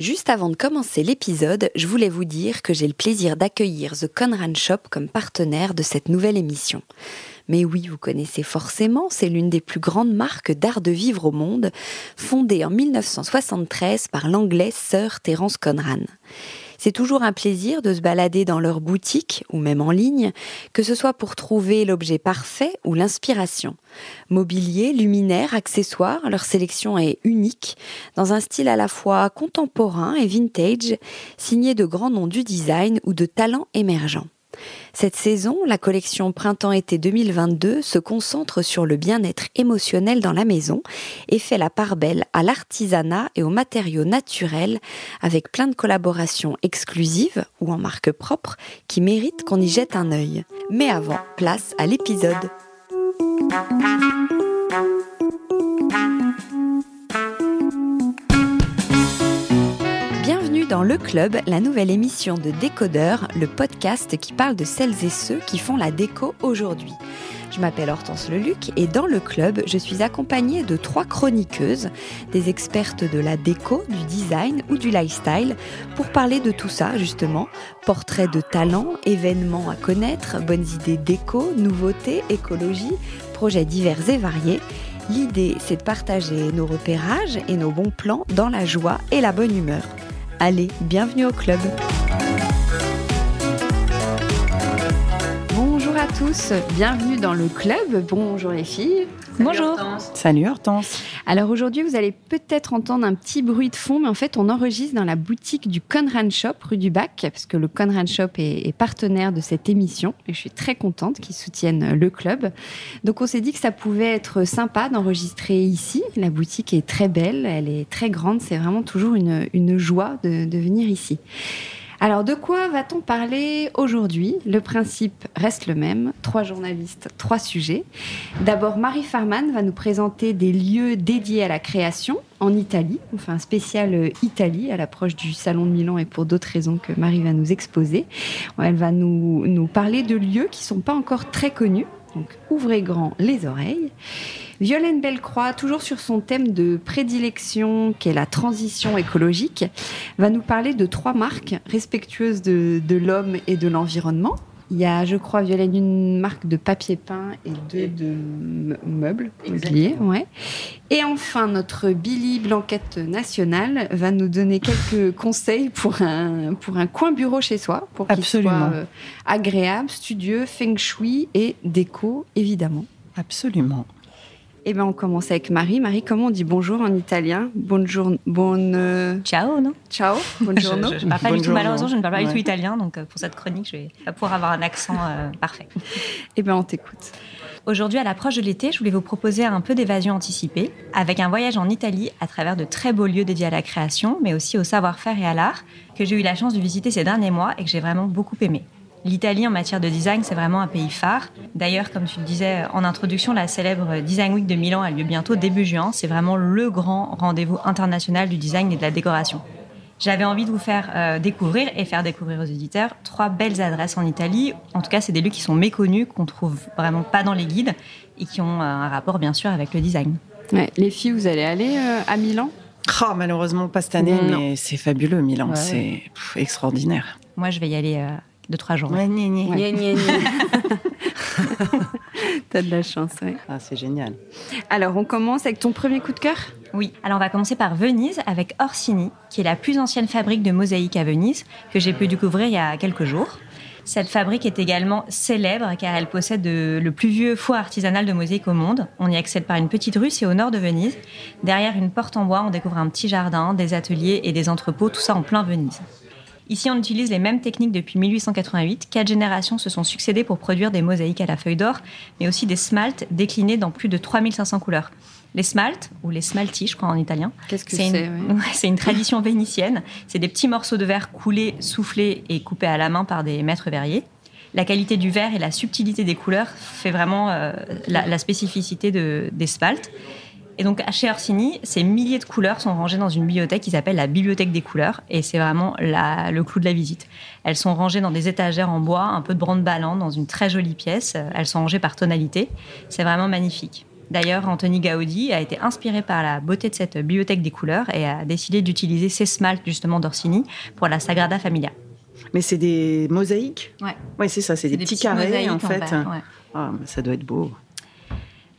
Juste avant de commencer l'épisode, je voulais vous dire que j'ai le plaisir d'accueillir The Conran Shop comme partenaire de cette nouvelle émission. Mais oui, vous connaissez forcément, c'est l'une des plus grandes marques d'art de vivre au monde, fondée en 1973 par l'anglais Sir Terence Conran. C'est toujours un plaisir de se balader dans leur boutique ou même en ligne, que ce soit pour trouver l'objet parfait ou l'inspiration. Mobilier, luminaires, accessoires, leur sélection est unique, dans un style à la fois contemporain et vintage, signé de grands noms du design ou de talents émergents. Cette saison, la collection Printemps-été 2022 se concentre sur le bien-être émotionnel dans la maison et fait la part belle à l'artisanat et aux matériaux naturels avec plein de collaborations exclusives ou en marque propre qui méritent qu'on y jette un œil. Mais avant, place à l'épisode dans Le Club, la nouvelle émission de Décodeur, le podcast qui parle de celles et ceux qui font la déco aujourd'hui. Je m'appelle Hortense Leluc et dans le club, je suis accompagnée de trois chroniqueuses, des expertes de la déco, du design ou du lifestyle, pour parler de tout ça justement. Portraits de talents, événements à connaître, bonnes idées déco, nouveautés, écologie, projets divers et variés. L'idée, c'est de partager nos repérages et nos bons plans dans la joie et la bonne humeur. Allez, bienvenue au club. Tous, bienvenue dans le club. Bonjour les filles. Bonjour. Salut Hortense. Alors aujourd'hui, vous allez peut-être entendre un petit bruit de fond, mais en fait, on enregistre dans la boutique du Conran Shop rue du Bac, parce que le Conran Shop est, est partenaire de cette émission et je suis très contente qu'ils soutiennent le club. Donc on s'est dit que ça pouvait être sympa d'enregistrer ici. La boutique est très belle, elle est très grande, c'est vraiment toujours une, une joie de, de venir ici. Alors, de quoi va-t-on parler aujourd'hui? Le principe reste le même. Trois journalistes, trois sujets. D'abord, Marie Farman va nous présenter des lieux dédiés à la création en Italie. On fait un spécial euh, Italie à l'approche du Salon de Milan et pour d'autres raisons que Marie va nous exposer. Elle va nous, nous parler de lieux qui sont pas encore très connus. Donc, ouvrez grand les oreilles. Violaine Bellecroix, toujours sur son thème de prédilection, qui est la transition écologique, va nous parler de trois marques respectueuses de, de l'homme et de l'environnement. Il y a, je crois, Violaine, une marque de papier peint et deux de meubles, mobilier. Ouais. Et enfin, notre Billy Blanquette nationale va nous donner quelques conseils pour un, pour un coin bureau chez soi, pour qu'il soit euh, agréable, studieux, feng shui et déco, évidemment. Absolument. Eh bien, on commence avec Marie. Marie, comment on dit bonjour en italien? Bonjour, bonne... euh, Ciao, non? Ciao, buongiorno. Je, je, je parle pas du tout, malheureusement, je ne parle pas du tout italien, donc euh, pour cette chronique, je vais pas pouvoir avoir un accent euh, parfait. Eh bien, on t'écoute. Aujourd'hui, à l'approche de l'été, je voulais vous proposer un peu d'évasion anticipée, avec un voyage en Italie à travers de très beaux lieux dédiés à la création, mais aussi au savoir-faire et à l'art, que j'ai eu la chance de visiter ces derniers mois et que j'ai vraiment beaucoup aimé. L'Italie en matière de design, c'est vraiment un pays phare. D'ailleurs, comme tu le disais en introduction, la célèbre Design Week de Milan a lieu bientôt début juin. C'est vraiment le grand rendez-vous international du design et de la décoration. J'avais envie de vous faire euh, découvrir et faire découvrir aux éditeurs trois belles adresses en Italie. En tout cas, c'est des lieux qui sont méconnus, qu'on trouve vraiment pas dans les guides et qui ont euh, un rapport bien sûr avec le design. Ouais, les filles, vous allez aller euh, à Milan? Oh, malheureusement, pas cette année, Non. mais c'est fabuleux, Milan. Ouais, c'est extraordinaire. Moi, je vais y aller deux trois jours. Ouais, gna. T'as de la chance, ouais. Ah, c'est génial. Alors, on commence avec ton premier coup de cœur? Oui, alors on va commencer par Venise avec Orsini, qui est la plus ancienne fabrique de mosaïques à Venise, que j'ai pu découvrir il y a quelques jours. Cette fabrique est également célèbre car elle possède de- le plus vieux four artisanal de mosaïque au monde. On y accède par une petite rue, c'est au nord de Venise. Derrière une porte en bois, on découvre un petit jardin, des ateliers et des entrepôts, tout ça en plein Venise. Ici, on utilise les mêmes techniques depuis 1888. Quatre générations se sont succédées pour produire des mosaïques à la feuille d'or, mais aussi des smaltes déclinés dans plus de 3500 couleurs. Les smaltes, ou les smalti, je crois en italien, Qu'est-ce que c'est c'est une, ouais ouais, c'est une tradition vénitienne. C'est des petits morceaux de verre coulés, soufflés et coupés à la main par des maîtres verriers. La qualité du verre et la subtilité des couleurs fait vraiment euh, la, la spécificité de, des spaltes. Et donc, chez Orsini, ces milliers de couleurs sont rangées dans une bibliothèque qui s'appelle la Bibliothèque des couleurs. Et c'est vraiment la- le clou de la visite. Elles sont rangées dans des étagères en bois, un peu de brande ballant, dans une très jolie pièce. Elles sont rangées par tonalité. C'est vraiment magnifique. D'ailleurs, Anthony Gaudi a été inspiré par la beauté de cette bibliothèque des couleurs et a décidé d'utiliser ces smaltes justement d'Orsini pour la Sagrada Familia. Mais c'est des mosaïques? Ouais. Ouais, c'est ça, c'est des, petits carrés en fait. ouais. Ah, ça doit être beau.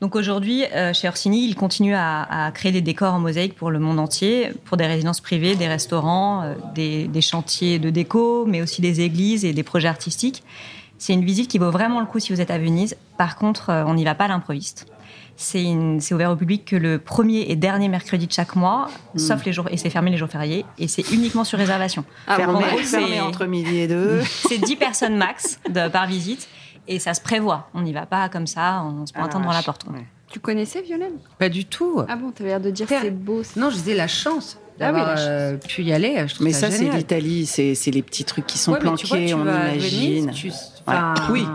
Donc aujourd'hui, euh, chez Orsini, il continue à, à créer des décors en mosaïque pour le monde entier, pour des résidences privées, des restaurants, euh, des, des chantiers de déco, mais aussi des églises et des projets artistiques. C'est une visite qui vaut vraiment le coup si vous êtes à Venise. Par contre, euh, on n'y va pas à l'improviste. C'est ouvert au public que le premier et dernier mercredi de chaque mois, sauf les jours et c'est fermé les jours fériés et c'est uniquement sur réservation. Ah, fermé, c'est- entre midi et deux. C'est 10 personnes max de, par visite et ça se prévoit. On n'y va pas comme ça en se pointant Ah, devant la porte. quoi. Ouais. Tu connaissais Violaine? Pas du tout. Ah bon, t'avais l'air de dire c'est beau. Non, je disais la chance Ah oui, d'avoir la chance. euh, pu y aller. Je Mais ça, ça, c'est l'Italie, c'est c'est les petits trucs qui sont Ouais, mais tu vois, planqués, tu on imagine. Venise, tu, enfin, Oui.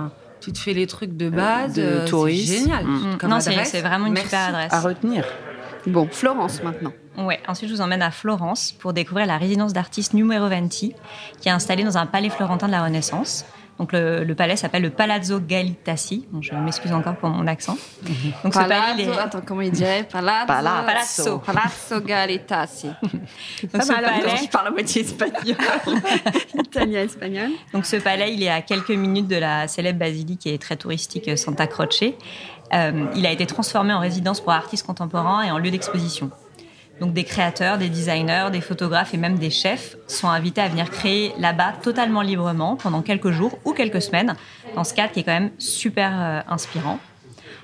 tu te fais les trucs de base. de euh, c'est tourisme. génial. Mm. Comme non, c'est adresse. c'est vraiment une Merci. super adresse. À retenir. Bon, Florence maintenant. Ouais. Ensuite, je vous emmène à Florence pour découvrir la résidence d'artiste Numero Venti, qui est installée dans un palais florentin de la Renaissance. Donc le, le palais s'appelle le Palazzo Galitassi. Bon, je m'excuse encore pour mon accent. Donc ce palais, attends, comment il dirait? Palazzo. Palazzo. Palazzo Galetassi. donc ce palais- Je parle à moitié espagnol. Italien, espagnol. Donc ce palais, il est à quelques minutes de la célèbre basilique et très touristique euh, Santa Croce. Euh, il a été transformé en résidence pour artistes contemporains et en lieu d'exposition. Donc des créateurs, des designers, des photographes et même des chefs sont invités à venir créer là-bas totalement librement pendant quelques jours ou quelques semaines, dans ce cadre qui est quand même super euh, inspirant.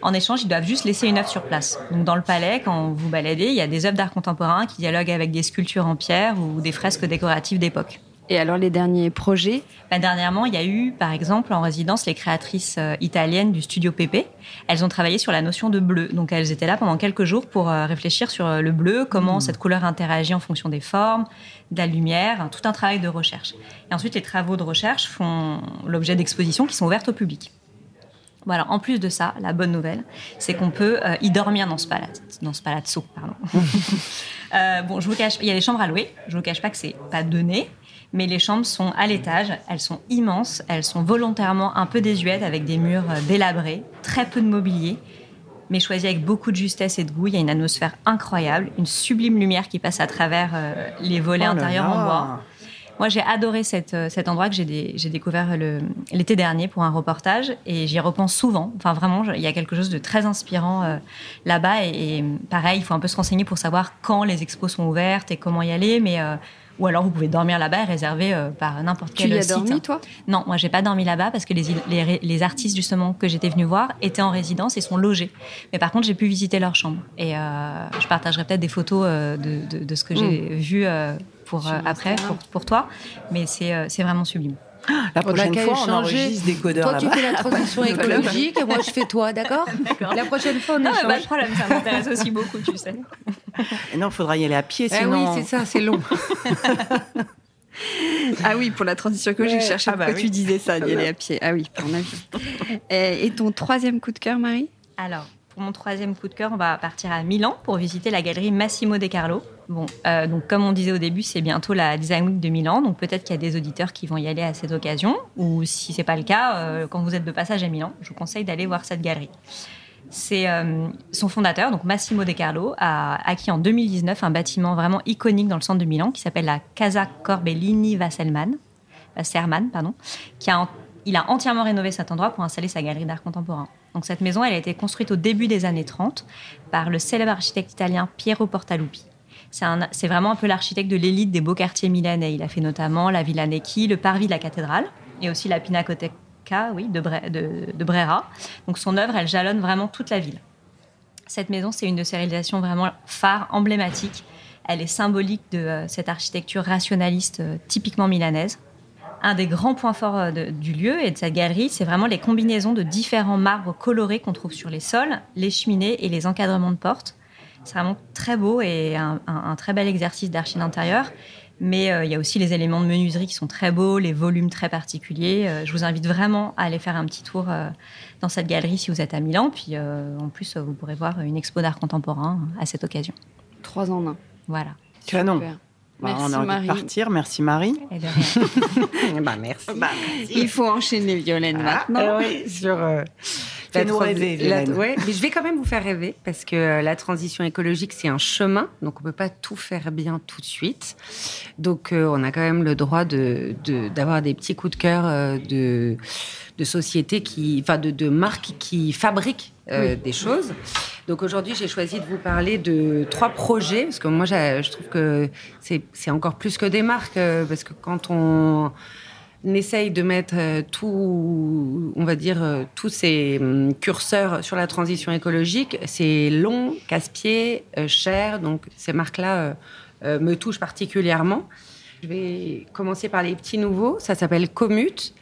En échange, ils doivent juste laisser une œuvre sur place. Donc dans le palais, quand vous baladez, il y a des œuvres d'art contemporain qui dialoguent avec des sculptures en pierre ou des fresques décoratives d'époque. Et alors, les derniers projets? Bah, dernièrement, il y a eu, par exemple, en résidence, les créatrices euh, italiennes du studio Pepe. Elles ont travaillé sur la notion de bleu. Donc, elles étaient là pendant quelques jours pour euh, réfléchir sur euh, le bleu, comment cette couleur interagit en fonction des formes, de la lumière, hein, tout un travail de recherche. Et ensuite, les travaux de recherche font l'objet d'expositions qui sont ouvertes au public. Voilà. En plus de ça, la bonne nouvelle, c'est qu'on peut euh, y dormir dans ce palazzo, dans ce palazzo, pardon. Euh, bon, je vous cache, il y a des chambres à louer. Je vous cache pas que c'est pas donné, mais les chambres sont à l'étage. Elles sont immenses. Elles sont volontairement un peu désuètes avec des murs euh, délabrés, très peu de mobilier, mais choisi avec beaucoup de justesse et de goût. Il y a une atmosphère incroyable, une sublime lumière qui passe à travers euh, les volets Oh intérieurs en bois. Moi, j'ai adoré cette, euh, cet endroit que j'ai dé- j'ai découvert l'été dernier pour un reportage et j'y repense souvent. Enfin, vraiment, il y a quelque chose de très inspirant euh, là-bas. Et, et pareil, il faut un peu se renseigner pour savoir quand les expos sont ouvertes et comment y aller. Mais, euh, ou alors, vous pouvez dormir là-bas et réserver euh, par n'importe Tu quel y as site. dormi, toi? Non, moi j'ai pas dormi là-bas parce que les, les, les artistes justement que j'étais venue voir étaient en résidence et sont logés. Mais par contre, j'ai pu visiter leur chambre et euh, je partagerai peut-être des photos euh, de, de, de ce que j'ai vu euh, pour après pour, pour toi. Mais c'est c'est vraiment sublime. La a prochaine fois, on échanger. enregistre des codeurs Toi, tu fais la transition écologique et moi, je fais toi, d'accord La prochaine fois, on Non, mais échange. pas de problème, ça m'intéresse aussi beaucoup, tu sais. Non, il faudra y aller à pied, Eh sinon. oui, c'est ça, c'est long. Ah oui, pour la transition que j'ai Ouais. cherché Ah bah pourquoi oui. tu disais ça, d'y aller à pied. Ah oui, pour avis. Et ton troisième coup de cœur, Marie? Alors, pour mon troisième coup de cœur, on va partir à Milan pour visiter la galerie Massimo De Carlo. Bon, euh, donc comme on disait au début, c'est bientôt la Design Week de Milan, donc peut-être qu'il y a des auditeurs qui vont y aller à cette occasion, ou si c'est pas le cas, euh, quand vous êtes de passage à Milan, je vous conseille d'aller voir cette galerie. C'est euh, son fondateur, donc Massimo De Carlo, a acquis en 2019 un bâtiment vraiment iconique dans le centre de Milan qui s'appelle la Casa Corbellini Wasserman, Wasserman, pardon, qui a il a entièrement rénové cet endroit pour installer sa galerie d'art contemporain. Donc cette maison, elle a été construite au début des années 30 par le célèbre architecte italien Piero Portaluppi. C'est vraiment un peu l'architecte de l'élite des beaux quartiers milanais. Il a fait notamment la Villa Necchi, le parvis de la cathédrale et aussi la Pinacoteca oui, de Brera. Donc son œuvre, elle jalonne vraiment toute la ville. Cette maison, c'est une de ses réalisations vraiment phares, emblématiques. Elle est symbolique de euh, cette architecture rationaliste euh, typiquement milanaise. Un des grands points forts euh, de- du lieu et de cette galerie, c'est vraiment les combinaisons de différents marbres colorés qu'on trouve sur les sols, les cheminées et les encadrements de portes. C'est vraiment très beau et un, un- un très bel exercice d'archi d'intérieur. Mais euh, il y a aussi les éléments de menuiserie qui sont très beaux, les volumes très particuliers. Euh, je vous invite vraiment à aller faire un petit tour euh, dans cette galerie si vous êtes à Milan. Puis euh, en plus, euh, vous pourrez voir une expo d'art contemporain à cette occasion. Trois en un. Voilà. Canon. Super. Bah, Merci, on a envie Marie. de partir. Merci Marie. Et de rien. bah, merci. Bah, Il faut enchaîner Violaine Ah, maintenant. Euh, oui, sur, euh, rêver, la- ouais, mais je vais quand même vous faire rêver parce que euh, la transition écologique, c'est un chemin, donc on peut pas tout faire bien tout de suite. Donc euh, on a quand même le droit de de- d'avoir des petits coups de cœur euh, de de sociétés qui, enfin de, de marques qui fabriquent euh, des choses. Donc aujourd'hui, j'ai choisi de vous parler de trois projets parce que moi, je trouve que c'est encore plus que des marques euh, parce que quand on essaye de mettre euh, tout, on va dire, tous ces hum, curseurs sur la transition écologique. C'est long, casse-pied, cher. Donc, ces marques-là me touchent particulièrement. Je vais commencer par les petits nouveaux. Ça s'appelle Commute.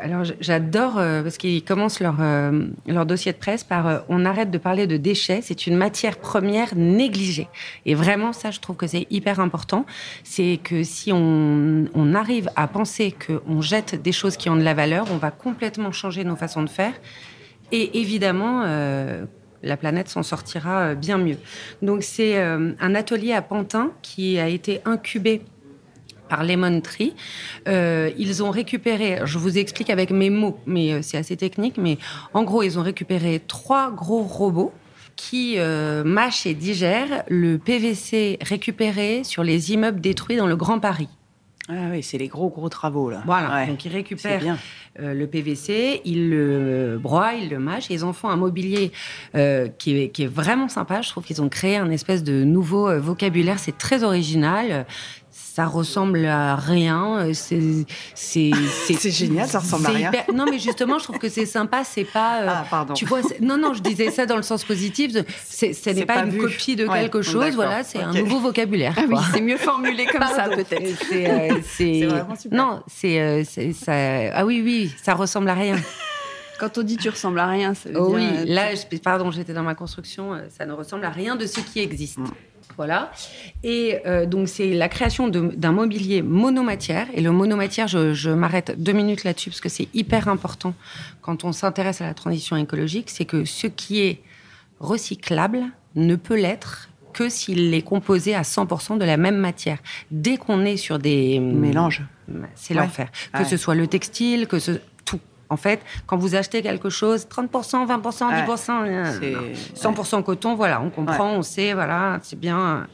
Alors, j'adore euh, parce qu'ils commencent leur, euh, leur dossier de presse par euh, On arrête de parler de déchets, c'est une matière première négligée. Et vraiment, ça, je trouve que c'est hyper important. C'est que si on, on arrive à penser qu'on jette des choses qui ont de la valeur, on va complètement changer nos façons de faire. Et évidemment, la planète s'en sortira bien mieux. Donc, c'est un atelier à Pantin qui a été incubé par Lemon Tree. Euh, ils ont récupéré, je vous explique avec mes mots, mais euh, c'est assez technique, mais en gros, ils ont récupéré trois gros robots qui euh, mâchent et digèrent le PVC récupéré sur les immeubles détruits dans le Grand Paris. Ah oui, c'est les gros, gros travaux, là. Voilà, Ouais. donc ils récupèrent bien. euh, le PVC, ils le broient, ils le mâchent, et ils en font un mobilier euh, qui, est, qui est vraiment sympa. Je trouve qu'ils ont créé un espèce de nouveau vocabulaire, c'est très original. Ça ressemble à rien. euh, C'est génial, ça ressemble à rien. hyper- Non, mais justement, je trouve que c'est sympa. C'est pas. euh, Ah, pardon. Tu vois, c'est- non, non, je disais ça dans le sens positif. c'est- Ce n'est pas, pas une vu. copie de Ouais, quelque chose. Voilà, c'est un nouveau vocabulaire. Ah oui, c'est mieux formulé comme ça peut-être. C'est, euh, c'est- C'est vraiment super. Non, c'est, euh, c'est- ça. Ah oui, oui, ça ressemble à rien. Quand on dit tu ressembles à rien, ça veut Oh dire, oui, là, je- pardon, j'étais dans ma construction, ça ne ressemble à rien de ce qui existe. Mm. Voilà. Et euh, donc, c'est la création d'un mobilier monomatière. Et le monomatière, je, je m'arrête deux minutes là-dessus parce que c'est hyper important quand on s'intéresse à la transition écologique. C'est que ce qui est recyclable ne peut l'être que s'il est composé à 100% de la même matière. Dès qu'on est sur des Mélange. c'est Ouais. l'enfer. Que Ouais. ce soit le textile, que ce. En fait, quand vous achetez quelque chose, 30%, 20%, 10%, euh, C'est- non. 100% coton, voilà, on comprend, on sait, voilà, c'est bien.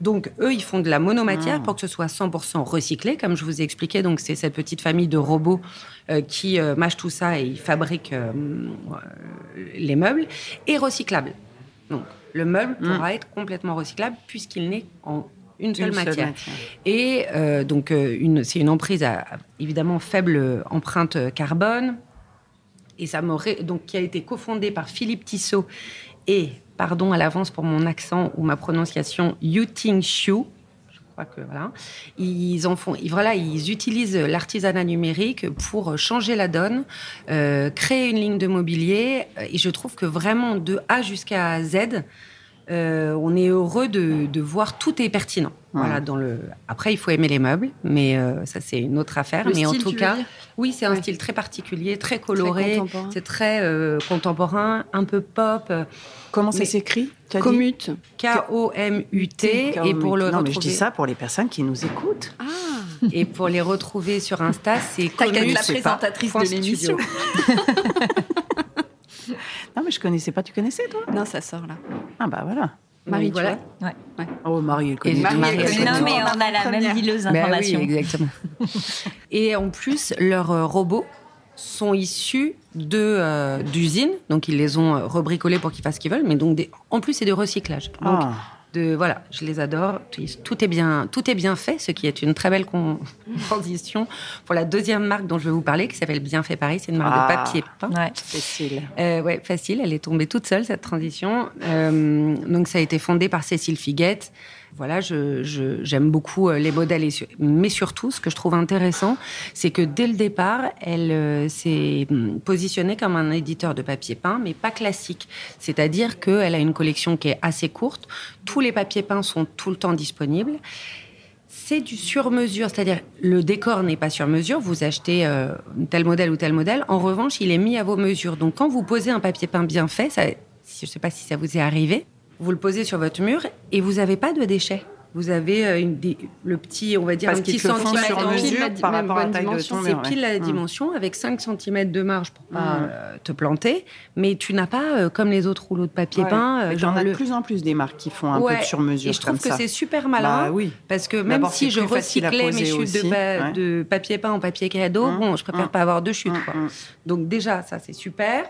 Donc, eux, ils font de la monomatière Mm. pour que ce soit 100% recyclé, comme je vous ai expliqué. Donc, c'est cette petite famille de robots euh, qui euh, mâchent tout ça et ils fabriquent euh, euh, les meubles, et recyclable. Donc, le meuble Mm. pourra être complètement recyclable puisqu'il n'est en une seule Une seule matière. Et euh, donc, euh, une, c'est une emprise à, évidemment faible empreinte carbone. Et ça m'aurait donc qui a été cofondée par Philippe Tissot et pardon à l'avance pour mon accent ou ma prononciation Yuting Xiu. Je crois que voilà, ils en font. ils- Voilà, ils utilisent l'artisanat numérique pour changer la donne, euh, créer une ligne de mobilier. Et je trouve que vraiment de A jusqu'à Z, euh, on est heureux de, de voir tout est pertinent. Voilà, dans le. Après, il faut aimer les meubles, mais euh, ça c'est une autre affaire. Le mais en style, tout cas, oui, c'est un Ouais. style très particulier, très coloré, c'est très euh, contemporain, un peu pop. Comment ça s'écrit? Commute. K-O-M-U-T. Et pour le Non, retrouver, mais je dis ça pour les personnes qui nous écoutent. Ah, et pour les retrouver sur Insta, c'est Commute, la présentatrice de l'émission. Non, mais je connaissais pas. Tu connaissais, toi? Non, ça sort là. Ah, bah voilà. Marie, voilà. tu vois? Oh, Marie, elle connaît. Marie, elle connaît Non, mais on a la même Première. dileuse Ben oui, d'informations. exactement. et en plus, leurs euh, robots sont issus de euh, d'usines, donc ils les ont euh, rebricolés pour qu'ils fassent ce qu'ils veulent, mais donc des- en plus c'est de recyclage. Donc Ah. De voilà, je les adore. Tout, est bien, tout est bien fait, ce qui est une très belle transition pour la deuxième marque dont je vais vous parler, qui s'appelle Bienfait Paris. C'est une marque Ah. de papier peint. Ouais. Cécile. Euh, ouais, facile. Elle est tombée toute seule cette transition. Euh, donc ça a été fondé par Cécile Figuette. Voilà, je, je- j'aime beaucoup euh, les modèles, mais surtout, ce que je trouve intéressant, c'est que dès le départ, elle euh, s'est hum, positionnée comme un éditeur de papier peint, mais pas classique. C'est-à-dire qu'elle a une collection qui est assez courte. Tous les papiers peints sont tout le temps disponibles. C'est du sur-mesure, c'est-à-dire le décor n'est pas sur mesure. Vous achetez euh, tel modèle ou tel modèle. En revanche, il est mis à vos mesures. Donc, quand vous posez un papier peint bien fait, ça, je ne sais pas si ça vous est arrivé, vous le posez sur votre mur et vous n'avez pas de déchets. Vous avez euh, une, des- le petit, on va dire, Parce un petit centimètre. sur mesure la- par même rapport à la bonne taille de ton C'est ouais. pile la Mm. dimension avec 5 cm de marge pour pas Mm. euh, te planter. Mais tu n'as pas, euh, comme les autres rouleaux de papier Ouais. peint, euh, t'en as de plus en plus des marques qui font un Ouais. peu de sur mesure Et je trouve comme que c'est super malin. Bah oui. Parce que même si je recyclais mes chutes aussi, de, pa- ouais. de papier peint en papier cadeau, Hum, bon, je préfère hum. pas avoir deux chutes. Quoi. Donc déjà, ça c'est super.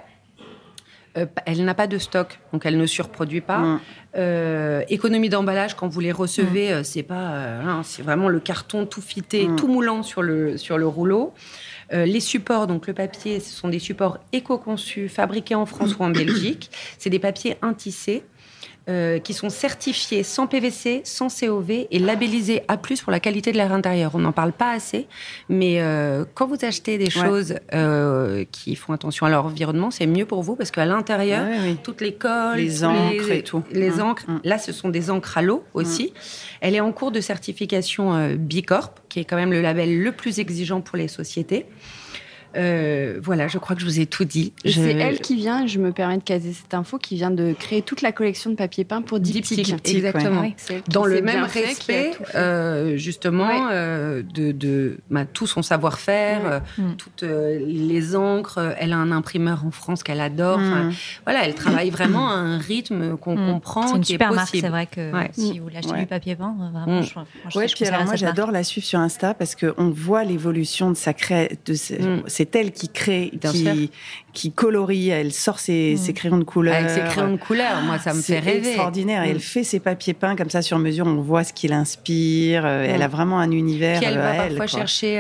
Euh, elle n'a pas de stock, donc elle ne surproduit pas. Mm. Euh, économie d'emballage, quand vous les recevez, euh, c'est pas, hein, c'est vraiment le carton tout fité, Mm. tout moulant sur le sur le rouleau. Euh, les supports, donc le papier, ce sont des supports éco-conçus, fabriqués en France ou en Belgique. C'est des papiers intissés. Euh, qui sont certifiés sans PVC, sans COV et labellisés A+, pour la qualité de l'air intérieur. On n'en parle pas assez, mais euh, quand vous achetez des Ouais. choses euh, qui font attention à leur environnement, c'est mieux pour vous parce qu'à l'intérieur, Ouais, oui. toutes les colles, Les encres et tout. Les Mm, encres, mm. là, ce sont des encres à l'eau aussi. Elle est en cours de certification Bicorp, qui est quand même le label le plus exigeant pour les sociétés. Euh, voilà, je crois que je vous ai tout dit. Je- c'est elle qui vient, je me permets de caser cette info, qui vient de créer toute la collection de papier peint pour Diptyque. Diptyque, exactement. Ouais, elle qui dans le même respect, euh, justement, Ouais. euh, de, de bah, tout son savoir-faire, Ouais. euh, Mm. toutes euh, les encres. Elle a un imprimeur en France qu'elle adore. Enfin, Mm. Voilà, elle travaille vraiment à un rythme qu'on Mm. comprend, C'est une qui super est marque, possible. c'est vrai que Ouais. si vous voulez acheter Ouais. du papier peint, vraiment, Mm. je, moi, je- Ouais, je puis alors moi j'adore la suivre sur Insta parce qu'on voit l'évolution de sa cré... c'est elle qui crée, qui, qui colorie, elle sort ses, Mm. ses crayons de couleur. Avec ses crayons de couleur, moi, ça me C'est fait rêver. extraordinaire. Et Mm. elle fait ses papiers peints comme ça sur mesure. On voit ce qui l'inspire. euh, Elle Mm. a vraiment un univers. Puis elle euh, va à parfois chercher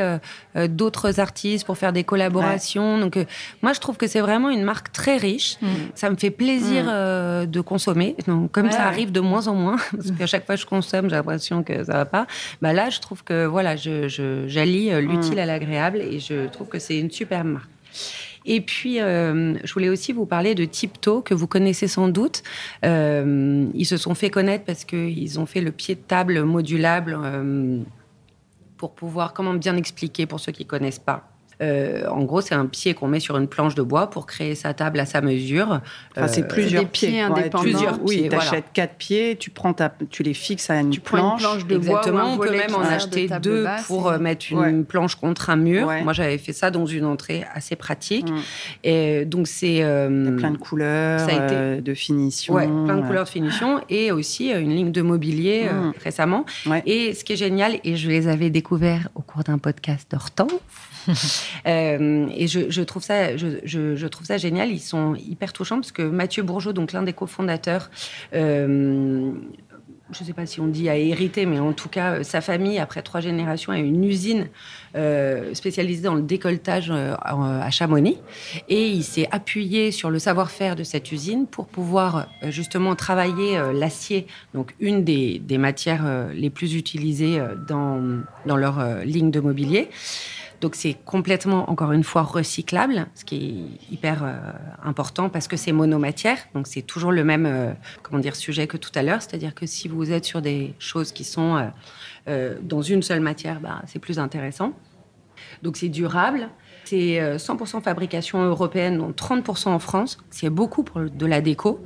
euh, d'autres artistes pour faire des collaborations. Donc, euh, moi, je trouve que c'est vraiment une marque très riche. Ça me fait plaisir euh, de consommer. Donc, comme Ouais, ça arrive de moins en moins, parce qu'à chaque fois que je consomme, j'ai l'impression que ça va pas. Bah là, je trouve que voilà, je, je- j'allie euh, l'utile à l'agréable et je trouve que c'est une superbe marque. Et puis, euh, je voulais aussi vous parler de Tipto, que vous connaissez sans doute. Euh, ils se sont fait connaître parce qu'ils ont fait le pied de table modulable euh, pour pouvoir, comment bien expliquer pour ceux qui connaissent pas. Euh, en gros, c'est un pied qu'on met sur une planche de bois pour créer sa table à sa mesure. Enfin, c'est Euh, plusieurs des pieds pieds. indépendants. tu- Plusieurs oui, pieds, tu voilà. achètes quatre pieds, tu, prends ta, tu les fixes à une Tu prends une planche. planche de bois Exactement, un on peut même en de acheter table deux basse pour et- euh, mettre une Ouais. planche contre un mur. Ouais. Moi, j'avais fait ça dans une entrée assez pratique. Mm. Et donc, c'est. euh, plein de couleurs, ça a été- euh, de finition. Ouais, plein de euh, couleurs de finition et aussi euh, une ligne de mobilier euh, Mm. récemment. Ouais. Et ce qui est génial, et je les avais découverts au cours d'un podcast d'Hortense, euh, et je, je trouve ça, je, je- je trouve ça génial. Ils sont hyper touchants parce que Mathieu Bourgeot, donc l'un des cofondateurs, euh, je ne sais pas si on dit a hérité, mais en tout cas, sa famille, après trois générations, a une usine euh, spécialisée dans le décolletage à à Chamonix. Et il s'est appuyé sur le savoir-faire de cette usine pour pouvoir justement travailler l'acier, donc une des, des matières les plus utilisées dans, dans leur ligne de mobilier. Donc c'est complètement, encore une fois, recyclable, ce qui est hyper euh, important parce que c'est monomatière. Donc c'est toujours le même euh, comment dire, sujet que tout à l'heure. C'est-à-dire que si vous êtes sur des choses qui sont euh, dans une seule matière, bah, c'est plus intéressant. Donc c'est durable. C'est euh, 100% fabrication européenne, dont 30% en France. C'est beaucoup pour de la déco.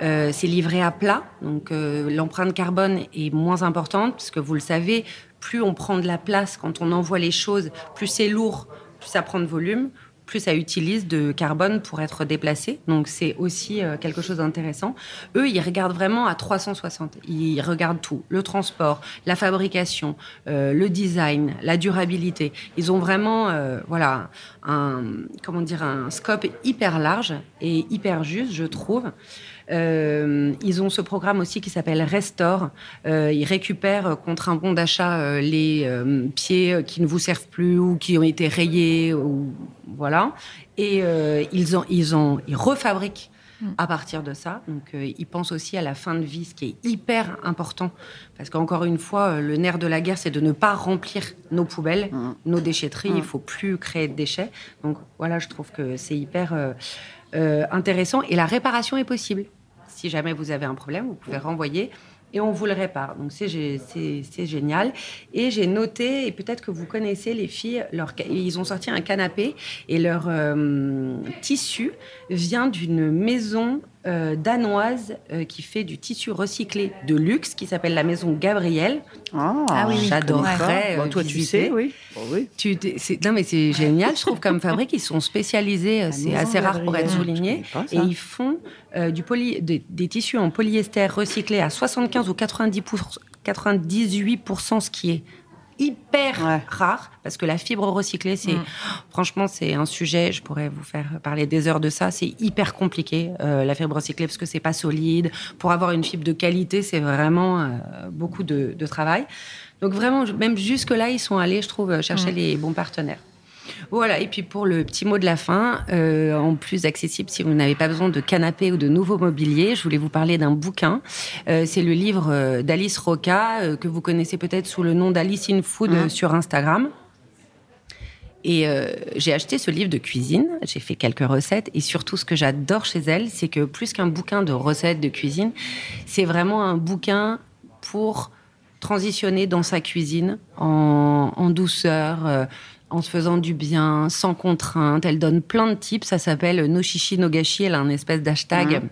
C'est livré à plat, donc l'empreinte carbone est moins importante, parce que vous le savez, plus on prend de la place quand on envoie les choses, plus c'est lourd, plus ça prend de volume, plus ça utilise de carbone pour être déplacé. Donc c'est aussi euh, quelque chose d'intéressant. Eux, ils regardent vraiment à 360. Ils regardent tout le transport, la fabrication, euh, le design, la durabilité. Ils ont vraiment, euh, voilà, un comment dire, un scope hyper large et hyper juste, je trouve. Euh, ils ont ce programme aussi qui s'appelle Restore. Euh, ils récupèrent euh, contre un bon d'achat les pieds qui ne vous servent plus ou qui ont été rayés ou voilà. Et ils ont, ils ont, ils refabriquent à partir de ça. Donc, euh, ils pensent aussi à la fin de vie, ce qui est hyper important. Parce qu'encore une fois, le nerf de la guerre, c'est de ne pas remplir nos poubelles, Mm. nos déchetteries. Mm. Il faut plus créer de déchets. Donc, voilà, je trouve que c'est hyper euh, euh, intéressant. Et la réparation est possible. Si jamais vous avez un problème, vous pouvez renvoyer et on vous le répare. Donc c'est gé- c'est c'est génial. Et j'ai noté, et peut-être que vous connaissez les filles, leur, ils ont sorti un canapé et leur euh, tissu vient d'une maison euh, danoise euh, qui fait du tissu recyclé de luxe qui s'appelle la maison Gabriel. Ah, Ah oui. J'adorerais. Bon, euh, toi, tu sais, oui. Bon, oui. Tu t'es- c'est- non mais c'est génial, je trouve comme fabrique, ils sont spécialisés, c'est assez rare pour être souligné, pas et ils font euh, du poly, des, des tissus en polyester recyclés à 75 ou 90 98% ce qui est hyper Ouais. rare parce que la fibre recyclée c'est Mm. franchement c'est un sujet je pourrais vous faire parler des heures de ça c'est hyper compliqué euh, la fibre recyclée parce que c'est pas solide pour avoir une fibre de qualité c'est vraiment euh, beaucoup de, de travail donc vraiment même jusque là ils sont allés je trouve chercher Mm. les bons partenaires voilà, et puis pour le petit mot de la fin, euh, en plus accessible si vous n'avez pas besoin de canapé ou de nouveau mobilier, je voulais vous parler d'un bouquin. Euh, c'est le livre euh, d'Alice Roca, euh, que vous connaissez peut-être sous le nom d'Alice in Food Mhm. sur Instagram. Et euh, j'ai acheté ce livre de cuisine, j'ai fait quelques recettes, et surtout ce que j'adore chez elle, c'est que plus qu'un bouquin de recettes de cuisine, c'est vraiment un bouquin pour transitionner dans sa cuisine en, en douceur, euh, en se faisant du bien, sans contrainte. Elle donne plein de tips. Ça s'appelle No Shishi No Gashi. Elle a un espèce d'hashtag Mhm.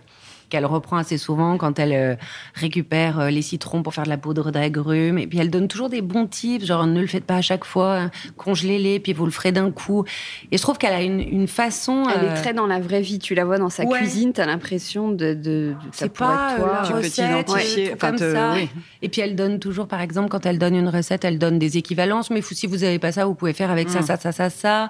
Qu'elle reprend assez souvent quand elle euh, récupère euh, les citrons pour faire de la poudre d'agrumes. Et puis elle donne toujours des bons tips, genre ne le faites pas à chaque fois, hein, congelez-les, puis vous le ferez d'un coup. Et je trouve qu'elle a une, une façon. Elle euh, est très dans la vraie vie. Tu la vois dans sa Ouais. cuisine, t'as l'impression de, de, de C'est pas être toi. euh, Tu peux recette, t'identifier, euh, enfin, comme te- ça. oui. Et puis elle donne toujours, par exemple, quand elle donne une recette, elle donne des équivalences. Mais si vous n'avez pas ça, vous pouvez faire avec ça, Mm. ça, ça, ça, ça.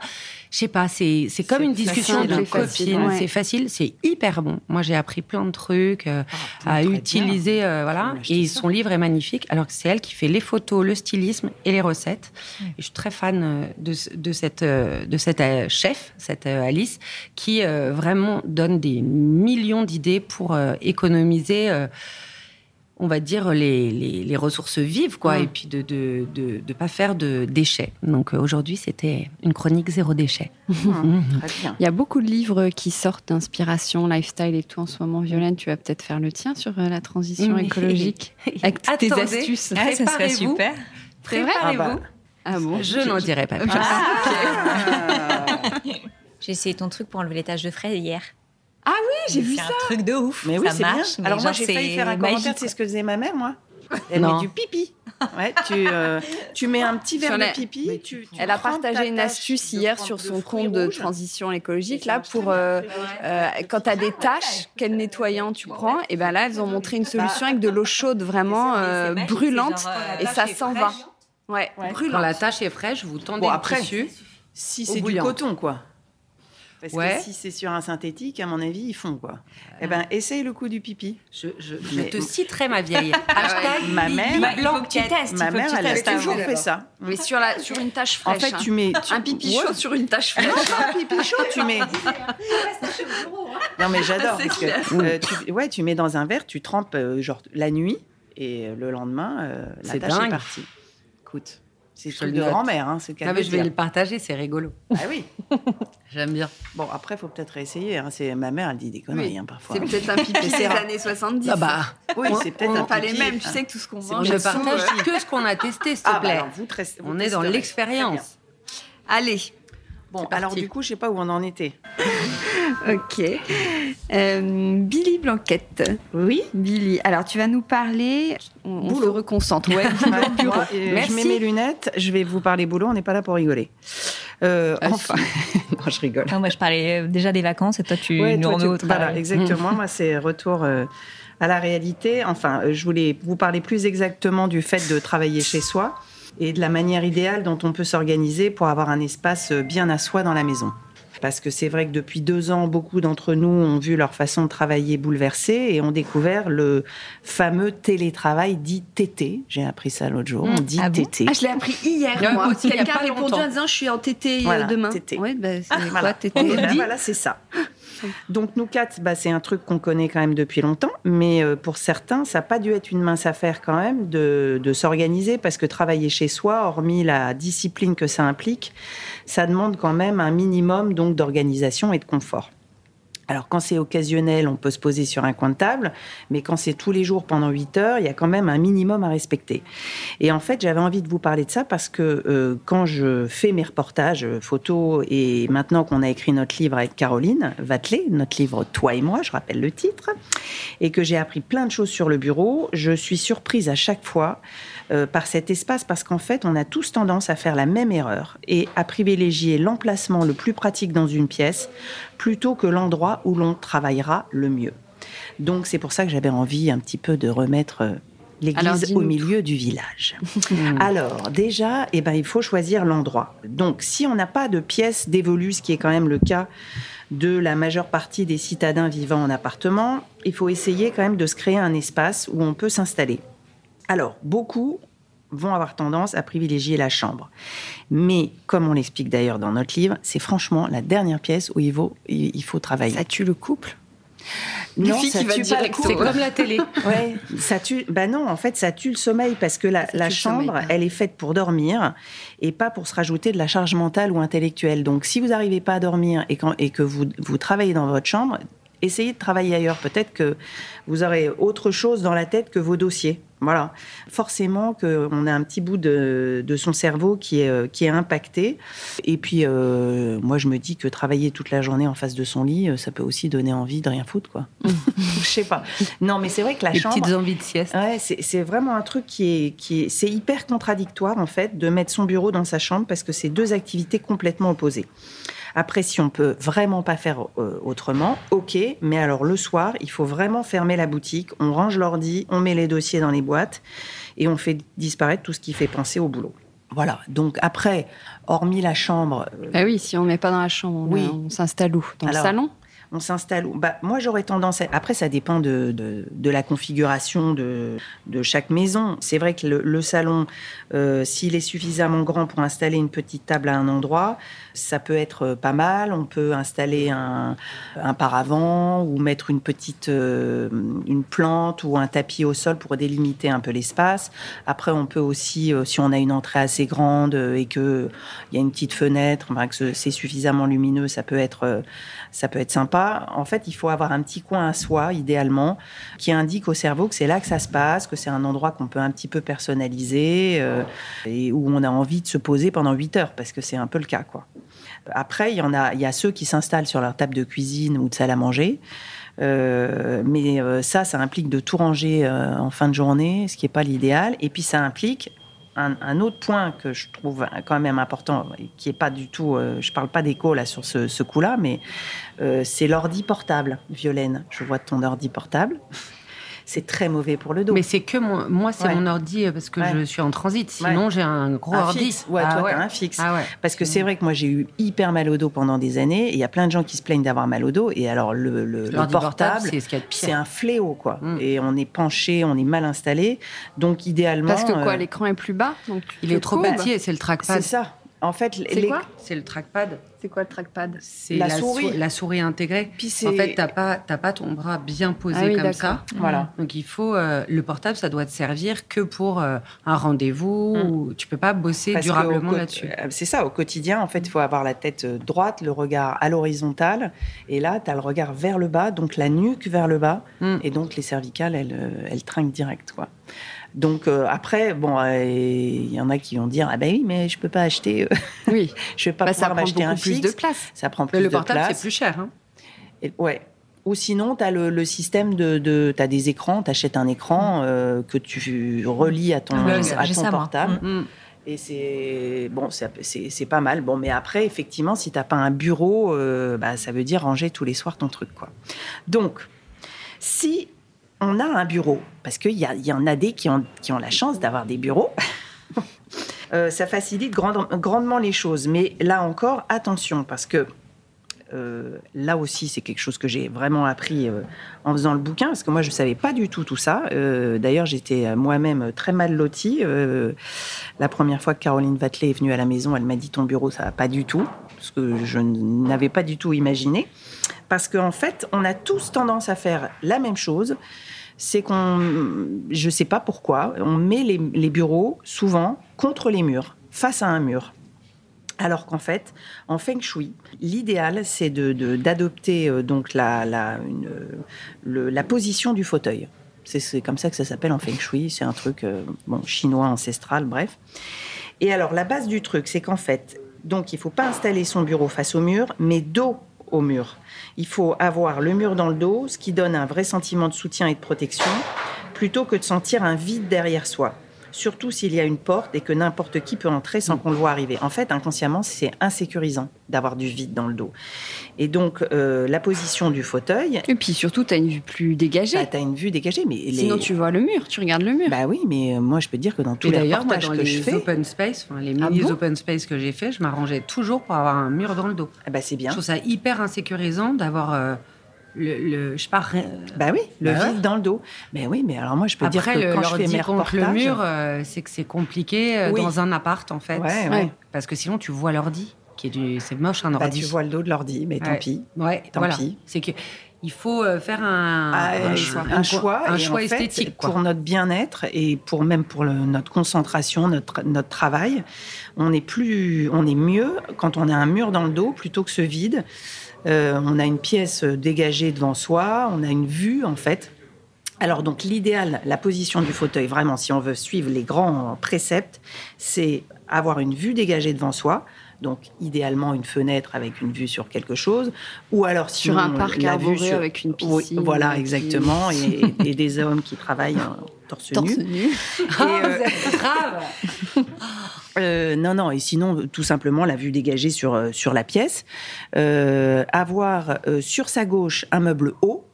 Je sais pas, c'est c'est comme une discussion de hein, copine. ouais. C'est facile, c'est hyper bon. Moi, j'ai appris plein de trucs euh, Ah, à utiliser, euh, voilà. Et ça. son livre est magnifique. Alors que c'est elle qui fait les photos, le stylisme et les recettes. Et je suis très fan euh, de, de cette de cette euh, chef, cette Alice, qui vraiment donne des millions d'idées pour économiser. On va dire les, les, les ressources vives quoi Mm. et puis de de, de de pas faire de déchets donc euh, aujourd'hui c'était une chronique zéro déchet Très bien. Il y a beaucoup de livres qui sortent d'inspiration, lifestyle et tout en ce moment. Violaine, tu vas peut-être faire le tien sur euh, la transition Oui. écolique avec toutes tes astuces. Ah, ça serait super. Préparez-vous Ah bah. Ah bon je n'en dirai pas plus Ah. J'ai essayé ton truc pour enlever les taches de frais hier. J'ai vu C'est un truc de ouf. Mais oui, ça c'est marche. bien. Alors moi, j'ai failli faire un magique, commentaire. C'est ce que faisait ma mère, moi. Elle Non. met du pipi. Ouais, tu, euh, tu mets un petit verre de pipi. tu- tu Elle a partagé une astuce hier sur son compte de transition écologique ça là pour euh, euh, quand tu as des taches, quel nettoyant tu prends Et ben là, elles ont montré une solution avec de l'eau chaude vraiment euh, brûlante et ça s'en va. Ouais, Ouais. quand brûlante. la tâche est fraîche vous tendez Bon, le après, tissu Si c'est du coton, quoi. Parce Ouais. que si c'est sur un synthétique, à mon avis, ils font quoi. Eh ben, essaye le coup du pipi. je, je, je te citerai ma vieille hashtag Ma mère- Bah, il faut que tu testes. Ma mère, elle a toujours fait ça. Mais sur la sur une tache En fraîche. fait, hein. tu mets tu- un pipi Ouais. chaud sur une tache fraîche. Non, pas un pipi chaud, tu mets. Non, mais j'adore. C'est parce que, euh, tu, ouais, tu mets dans un verre, tu trempes euh, genre la nuit et euh, le lendemain, euh, la C'est tâche est dingue. partie. Écoute, c'est Je truc le de grand-mère, hein, c'est le cas non, mais je vais dire. le partager c'est rigolo Ah oui. j'aime bien Bon, après, il faut peut-être essayer. hein. C'est ma mère, elle dit des conneries Oui. hein, parfois. C'est peut-être un pipi des C'est années 70. ah bah Oui, c'est peut-être un pas les mêmes, tu sais que tout ce qu'on C'est mange. je partage euh, que ce qu'on a testé s'il te Ah, bah plaît alors, vous, trest- vous on est dans l'expérience Allez, Bon, alors du coup, je sais pas où on en était. ok. Euh, Billy Blanquette. Oui. Billy, alors tu vas nous parler. On, on se Boulot. reconcentre. Ouais, Moi, euh, Merci. je mets mes lunettes, je vais vous parler boulot, on n'est pas là pour rigoler. Euh, Ah, enfin, non, je rigole. Non, moi, je parlais euh, déjà des vacances et toi, tu Ouais, nous toi, remets tu- au travail. Voilà, exactement. Moi, c'est retour euh, à la réalité. Enfin, euh, je voulais vous parler plus exactement du fait de travailler chez soi et de la manière idéale dont on peut s'organiser pour avoir un espace bien à soi dans la maison. Parce que c'est vrai que depuis deux ans, beaucoup d'entre nous ont vu leur façon de travailler bouleversée et ont découvert le fameux télétravail dit TT. J'ai appris ça l'autre jour. On dit Ah bon TT. Ah, je l'ai appris hier, Quelqu'un a répondu longtemps. en disant Je suis en TT euh, Voilà, demain. TT. Ouais, bah, c'est Ah, quoi voilà. TT voilà, c'est ça. Donc nous quatre, bah, c'est un truc qu'on connaît quand même depuis longtemps, mais euh, pour certains, ça n'a pas dû être une mince affaire quand même de, de s'organiser parce que travailler chez soi, hormis la discipline que ça implique, ça demande quand même un minimum donc d'organisation et de confort. Alors quand c'est occasionnel, on peut se poser sur un coin de table, mais quand c'est tous les jours pendant 8 heures, il y a quand même un minimum à respecter. Et en fait, j'avais envie de vous parler de ça parce que euh, quand je fais mes reportages euh, photos et maintenant qu'on a écrit notre livre avec Caroline Vatelet, notre livre Toi et moi, je rappelle le titre, et que j'ai appris plein de choses sur le bureau, je suis surprise à chaque fois euh, par cet espace parce qu'en fait, on a tous tendance à faire la même erreur et à privilégier l'emplacement le plus pratique dans une pièce plutôt que l'endroit où l'on travaillera le mieux. Donc c'est pour ça que j'avais envie un petit peu de remettre euh, l'église au milieu du village. Alors déjà, eh ben, il faut choisir l'endroit. Donc si on n'a pas de pièce dévolue, ce qui est quand même le cas de la majeure partie des citadins vivant en appartement, il faut essayer quand même de se créer un espace où on peut s'installer. Alors, beaucoup vont avoir tendance à privilégier la chambre. Mais, comme on l'explique d'ailleurs dans notre livre, c'est franchement la dernière pièce où il faut, il faut travailler. Ça tue le couple? Non, ça tue pas le C'est comme la télé. ouais, ça tue. Bah non, en fait, ça tue le sommeil parce que la, la chambre, elle est faite pour dormir et pas pour se rajouter de la charge mentale ou intellectuelle. Donc, si vous n'arrivez pas à dormir et, quand, et que vous, vous travaillez dans votre chambre, essayez de travailler ailleurs. Peut-être que vous aurez autre chose dans la tête que vos dossiers. Voilà. Forcément qu'on a un petit bout de, son cerveau qui est, euh, qui est impacté. Et puis, euh, moi, je me dis que travailler toute la journée en face de son lit, euh, ça peut aussi donner envie de rien foutre, quoi. je sais pas. Non, mais c'est vrai que la Les chambre... petites envies de sieste. Ouais, c'est vraiment un truc qui est... Qui est c'est hyper contradictoire, en fait, de mettre son bureau dans sa chambre parce que c'est deux activités complètement opposées. Après, si on peut vraiment pas faire euh, autrement, ok. Mais alors le soir, il faut vraiment fermer la boutique. On range l'ordi, on met les dossiers dans les boîtes et on fait disparaître tout ce qui fait penser au boulot. Voilà. Donc après, hormis la chambre. Ah oui, si on ne met pas dans la chambre, oui. on s'installe où? Dans le salon? On s'installe bah, Moi, j'aurais tendance. Après, ça dépend de, la configuration de, chaque maison. C'est vrai que le, salon, euh, s'il est suffisamment grand pour installer une petite table à un endroit, ça peut être pas mal. On peut installer un, paravent ou mettre une petite euh, une plante ou un tapis au sol pour délimiter un peu l'espace. Après, on peut aussi, euh, si on a une entrée assez grande et qu'il y a une petite fenêtre, que c'est suffisamment lumineux, ça peut être, ça peut être sympa en fait, il faut avoir un petit coin à soi, idéalement, qui indique au cerveau que c'est là que ça se passe, que c'est un endroit qu'on peut un petit peu personnaliser euh, et où on a envie de se poser pendant 8 heures, parce que c'est un peu le cas, quoi. Après, il y en a, il y a ceux qui s'installent sur leur table de cuisine ou de salle à manger. Euh, mais euh, ça, ça implique de tout ranger en fin de journée, ce qui n'est pas l'idéal. Et puis ça implique un, autre point que je trouve quand même important, qui est pas du tout, euh, je parle pas d'écho là sur ce, coup-là, mais euh, c'est l'ordi portable, Violaine. Je vois ton ordi portable c'est très mauvais pour le dos. Mais c'est que moi, c'est mon ordi euh, parce que je suis en transit. Sinon, j'ai un gros ordi. Fixe. Ouais, ah toi, un fixe. Ah parce que c'est mm. vrai que moi, j'ai eu hyper mal au dos pendant des années. Et il y a plein de gens qui se plaignent d'avoir mal au dos. Et alors, le, le, portable, c'est un fléau, quoi. Mm. Et on est penché, on est mal installé. Donc, idéalement. Parce que quoi, euh, l'écran est plus bas donc Il est trop petit et c'est le trackpad. C'est ça. En fait, c'est quoi? C'est le trackpad. C'est quoi le trackpad? C'est la, souris. la souris intégrée. Puis en fait, t'as pas, pas ton bras bien posé ah comme ça. Voilà. Donc il faut euh, le portable, ça doit te servir que pour euh, un rendez-vous. Mm. tu peux pas bosser durablement là-dessus. Euh, c'est ça. Au quotidien, en fait, il faut avoir la tête droite, le regard à l'horizontale, et là, tu as le regard vers le bas, donc la nuque vers le bas, mm. et donc les cervicales, elles, elles trinquent direct, quoi. Donc euh, après, bon, euh, il y en a qui vont dire ah ben oui, mais je peux pas acheter. Euh, oui. je vais pas bah, pouvoir m'acheter un plus de place. Ça prend plus de place. Le portable, c'est plus cher. Hein. ouais. Ou sinon, tu as le, système de. tu as des écrans, tu achètes un écran mm. que tu relis à ton, à ton portable. Mm. Et c'est bon, c'est pas mal. Bon, mais après, effectivement, si t'as pas un bureau, bah, ça veut dire ranger tous les soirs ton truc, quoi. Donc, si on a un bureau, parce qu'il y, y, en a des qui ont, qui ont la chance d'avoir des bureaux. Euh, ça facilite grandement les choses. Mais là encore, attention, parce que euh, là aussi, c'est quelque chose que j'ai vraiment appris euh, en faisant le bouquin, parce que moi, je ne savais pas du tout tout ça. D'ailleurs, j'étais moi-même très mal lotie. la première fois que Caroline Vatelet est venue à la maison, elle m'a dit ton bureau, ça va pas du tout, ce que je n'avais pas du tout imaginé. Parce qu'en fait, on a tous tendance à faire la même chose. C'est qu'on, je ne sais pas pourquoi, on met les, bureaux souvent contre les murs, face à un mur. Alors qu'en fait, en feng shui, l'idéal, c'est d'adopter euh, donc la, la, une, le- la position du fauteuil. C'est, comme ça que ça s'appelle en feng shui. C'est un truc euh, bon, chinois ancestral, bref. Et alors, la base du truc, c'est qu'en fait, donc, il faut pas installer son bureau face au mur, mais dos au mur. Il faut avoir le mur dans le dos, ce qui donne un vrai sentiment de soutien et de protection, plutôt que de sentir un vide derrière soi. Surtout s'il y a une porte et que n'importe qui peut entrer sans qu'on le voit arriver. En fait, inconsciemment, c'est insécurisant d'avoir du vide dans le dos. Et donc, euh, la position du fauteuil, Et puis surtout, tu as une vue plus dégagée. bah, tu as une vue dégagée. Mais les- Sinon, tu vois le mur, tu regardes le mur. Bah oui, mais euh, moi, je peux te dire que dans tous les moi, reportages dans que je les fais, open space, enfin, les Ah mini bon open space que j'ai fait, je m'arrangeais toujours pour avoir un mur dans le dos. ah bah, c'est bien. Je trouve ça hyper insécurisant d'avoir euh, le, le- je pas, rien- Bah oui, le Bah ouais. vide dans le dos. Mais oui, mais alors moi, je peux Après, dire que le, quand je fais mes contre le mur, euh, c'est que c'est compliqué euh, Oui. dans un appart, en fait. Ouais, ouais. Ouais. Parce que sinon, tu vois l'ordi, qui est du... C'est moche, un Bah, ordi. tu vois le dos de l'ordi, mais tant Ouais. pis. Ouais, Tant voilà. pis. C'est que il faut euh, faire un, Ah, un, un choix, un choix, un choix fait, esthétique. quoi. pour notre bien-être et pour même pour le- notre concentration, notre, notre travail, on est plus, on est mieux quand on a un mur dans le dos plutôt que ce vide. Euh, on a une pièce dégagée devant soi, on a une vue en fait. Alors donc l'idéal, la position du fauteuil, vraiment, si on veut suivre les grands préceptes, c'est avoir une vue dégagée devant soi. Donc idéalement une fenêtre avec une vue sur quelque chose, ou alors Sur sinon, un parc arboré sur- avec une Oui, piscine. voilà, exactement, et, et des hommes qui travaillent en torse, Torse nu. nu. Ah, euh, grave Euh, non, non, et sinon, tout simplement, la vue dégagée sur, euh, sur la pièce. Euh, avoir euh, sur sa gauche un meuble haut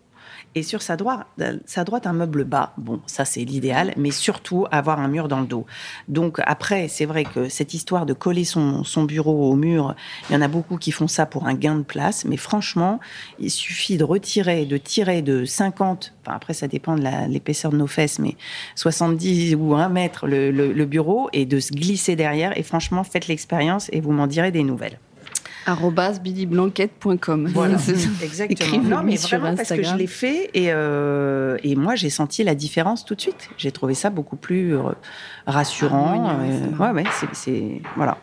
et sur sa droite, sa droite un meuble bas. Bon, ça c'est l'idéal, mais surtout avoir un mur dans le dos. Donc après, c'est vrai que cette histoire de coller son, bureau au mur, il y en a beaucoup qui font ça pour un gain de place, mais franchement, il suffit de retirer, de tirer de 50, enfin après ça dépend de l'épaisseur de nos fesses, mais 70 ou 1 mètre le- le bureau et de se glisser derrière. Et franchement, faites l'expérience et vous m'en direz des nouvelles. Arobase bidiblanquette.com. Voilà, C'est- exactement. Non, mais vraiment parce que je l'ai fait et, euh, et moi j'ai senti la différence tout de suite. J'ai trouvé ça beaucoup plus euh, rassurant. Ouais, euh, ouais, ouais, c'est, c'est- voilà.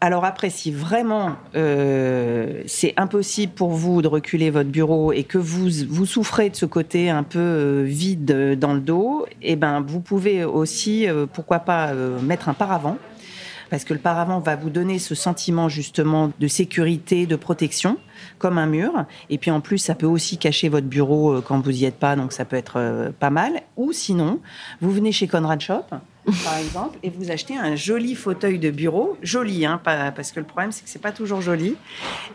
Alors après, si vraiment euh, c'est impossible pour vous de reculer votre bureau et que vous vous souffrez de ce côté un peu euh, vide dans le dos, eh ben vous pouvez aussi, euh, pourquoi pas, euh, mettre un paravent parce que le paravent va vous donner ce sentiment justement de sécurité, de protection, comme un mur. Et puis en plus, ça peut aussi cacher votre bureau euh, quand vous n'y êtes pas, donc ça peut être euh, pas mal. Ou sinon, vous venez chez Conrad Shop, par exemple, et vous achetez un joli fauteuil de bureau, joli, hein, pas- parce que le problème c'est que c'est pas toujours joli.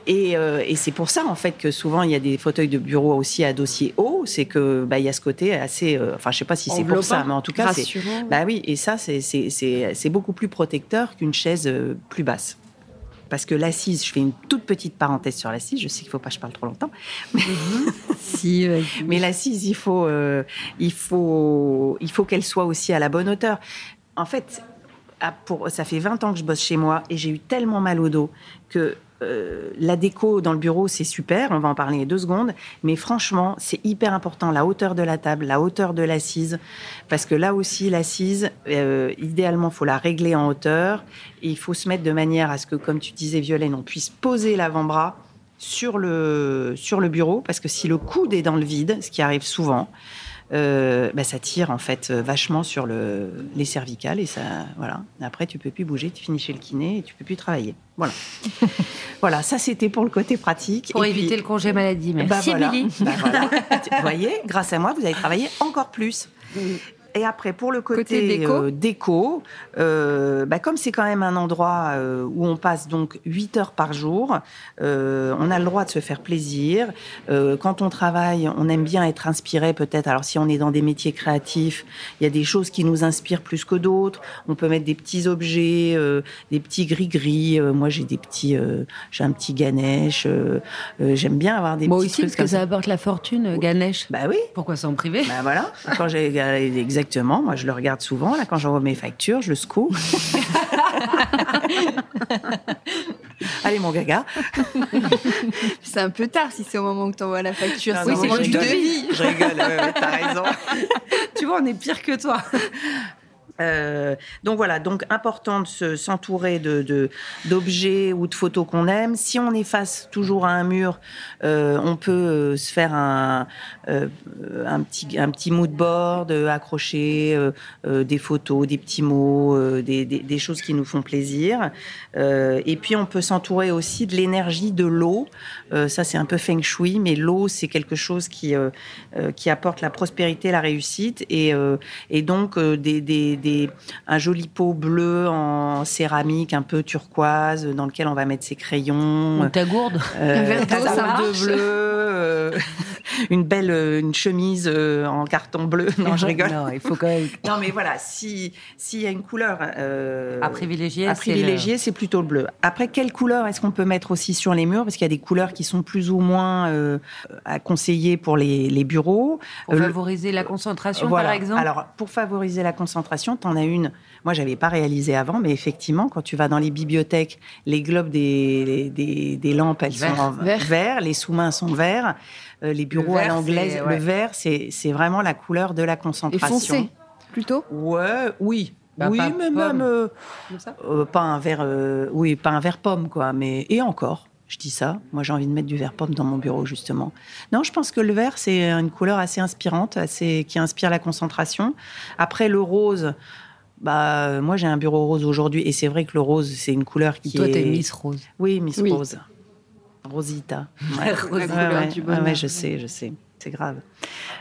Et, euh, et c'est pour ça en fait que souvent il y a des fauteuils de bureau aussi à dossier haut, c'est que bah, il y a ce côté assez, euh, enfin je sais pas si c'est pour ça, mais en tout cas c'est bah oui, et ça, c'est- c'est c'est- c'est beaucoup plus protecteur qu'une chaise euh, plus basse. Parce que l'assise, je fais une toute petite parenthèse sur l'assise, je sais qu'il ne faut pas que je parle trop longtemps, Si, euh, mais l'assise, il faut, euh, il faut, il faut qu'elle soit aussi à la bonne hauteur. En fait, pour, ça fait 20 ans que je bosse chez moi et j'ai eu tellement mal au dos que euh, la déco dans le bureau, c'est super, on va en parler deux secondes, mais franchement, c'est hyper important, la hauteur de la table, la hauteur de l'assise, parce que là aussi, l'assise, euh, idéalement, faut la régler en hauteur, et il faut se mettre de manière à ce que, comme tu disais, Violaine, on puisse poser l'avant-bras sur le, sur le bureau, parce que si le coude est dans le vide, ce qui arrive souvent, euh, bah, ça tire en fait euh, vachement sur le, les cervicales et ça, voilà. Après, tu peux plus bouger, tu finis chez le kiné et tu peux plus travailler. Voilà. voilà, ça c'était pour le côté pratique. Pour Et éviter puis- le congé maladie. Merci, bah voilà. Émilie. Bah voilà. Vous voyez, grâce à moi, vous avez travaillé encore plus. Et après, pour le côté, Côté déco euh, déco, euh, bah, comme c'est quand même un endroit euh, où on passe donc 8 heures par jour, on a le droit de se faire plaisir. Quand on travaille, on aime bien être inspiré peut-être. Alors si on est dans des métiers créatifs, il y a des choses qui nous inspirent plus que d'autres. On peut mettre des petits objets, des petits gris-gris. Moi, j'ai des petits, j'ai un petit Ganesh. J'aime bien avoir des Moi petits aussi, trucs parce que ça apporte la fortune, Ganesh. Bah oui. Pourquoi ça en privé Bah voilà. Quand j'ai exactement, moi je le regarde souvent. Là, quand j'envoie mes factures, je le secoue. Allez mon gaga. c'est un peu tard si c'est au moment où tu envoies la facture. Non, c'est non, au moi, moment je du rigole. devis. Je rigole. ouais, ouais, T'as raison. Tu vois, on est pire que toi. Euh, donc voilà, donc important de se- s'entourer de d'objets ou de photos qu'on aime. Si on est face toujours à un mur, euh, on peut euh, se faire un, un petit un petit mood board, accrocher des photos, des petits mots, des, des, des choses qui nous font plaisir. Et puis on peut s'entourer aussi de l'énergie de l'eau. Ça c'est un peu feng shui, mais l'eau c'est quelque chose qui qui apporte la prospérité, la réussite et et donc des, des, des- un joli pot bleu en céramique un peu turquoise dans lequel on va mettre ses crayons. Ou ta gourde. Euh, Un verre d'eau, de bleu, euh, une belle euh, une chemise en carton bleu. Non, je rigole. Non, il faut quand même. Non, mais voilà, si s'il y a une couleur euh, À privilégier. à c'est le- privilégier, c'est plutôt le bleu. Après, quelle couleur est-ce qu'on peut mettre aussi sur les murs? Parce qu'il y a des couleurs qui sont plus ou moins euh, à conseiller pour les, les bureaux. Pour favoriser la concentration, Voilà. par exemple? Alors, pour favoriser la concentration, tu en as une. Moi, j'avais pas réalisé avant, mais effectivement, quand tu vas dans les bibliothèques, les globes des, des, des lampes, elles Vert. sont en Vert. vert, les sous-mains sont verts, euh, les bureaux à l'anglaise, ouais. le vert, c'est vraiment la couleur de la Et concentration. foncé, plutôt? Ouais, oui. Bah, oui, mais pomme. même euh, euh, pas un vert, euh, oui, pas un vert pomme, quoi. Mais et encore, je dis ça. Moi, j'ai envie de mettre du vert pomme dans mon bureau, justement. Non, je pense que le vert, c'est une couleur assez inspirante, assez qui inspire la concentration. Après, le rose. Bah, moi j'ai un bureau rose aujourd'hui et c'est vrai que le rose c'est une couleur qui Toi, est. t'es Miss Rose. Oui, Miss Oui. Rose. Rosita. Ouais. Rose, Ouais, couleur ouais. du Ouais, bonheur. ouais, je sais, je sais. C'est grave.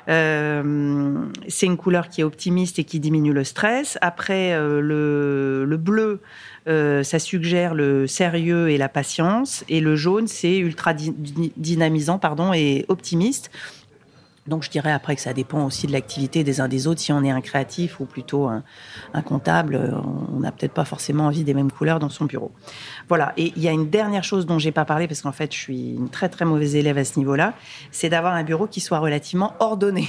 Euh, c'est une couleur qui est optimiste et qui diminue le stress. Après, euh, le, le bleu, euh, ça suggère le sérieux et la patience. Et le jaune, c'est ultra dy- dy- dynamisant pardon, et optimiste. Donc je dirais après que ça dépend aussi de l'activité des uns des autres. Si on est un créatif ou plutôt un, un comptable, euh, on n'a peut-être pas forcément envie des mêmes couleurs dans son bureau. Voilà. Et il y a une dernière chose dont j'ai pas parlé parce qu'en fait je suis une très très mauvaise élève à ce niveau-là, c'est d'avoir un bureau qui soit relativement ordonné.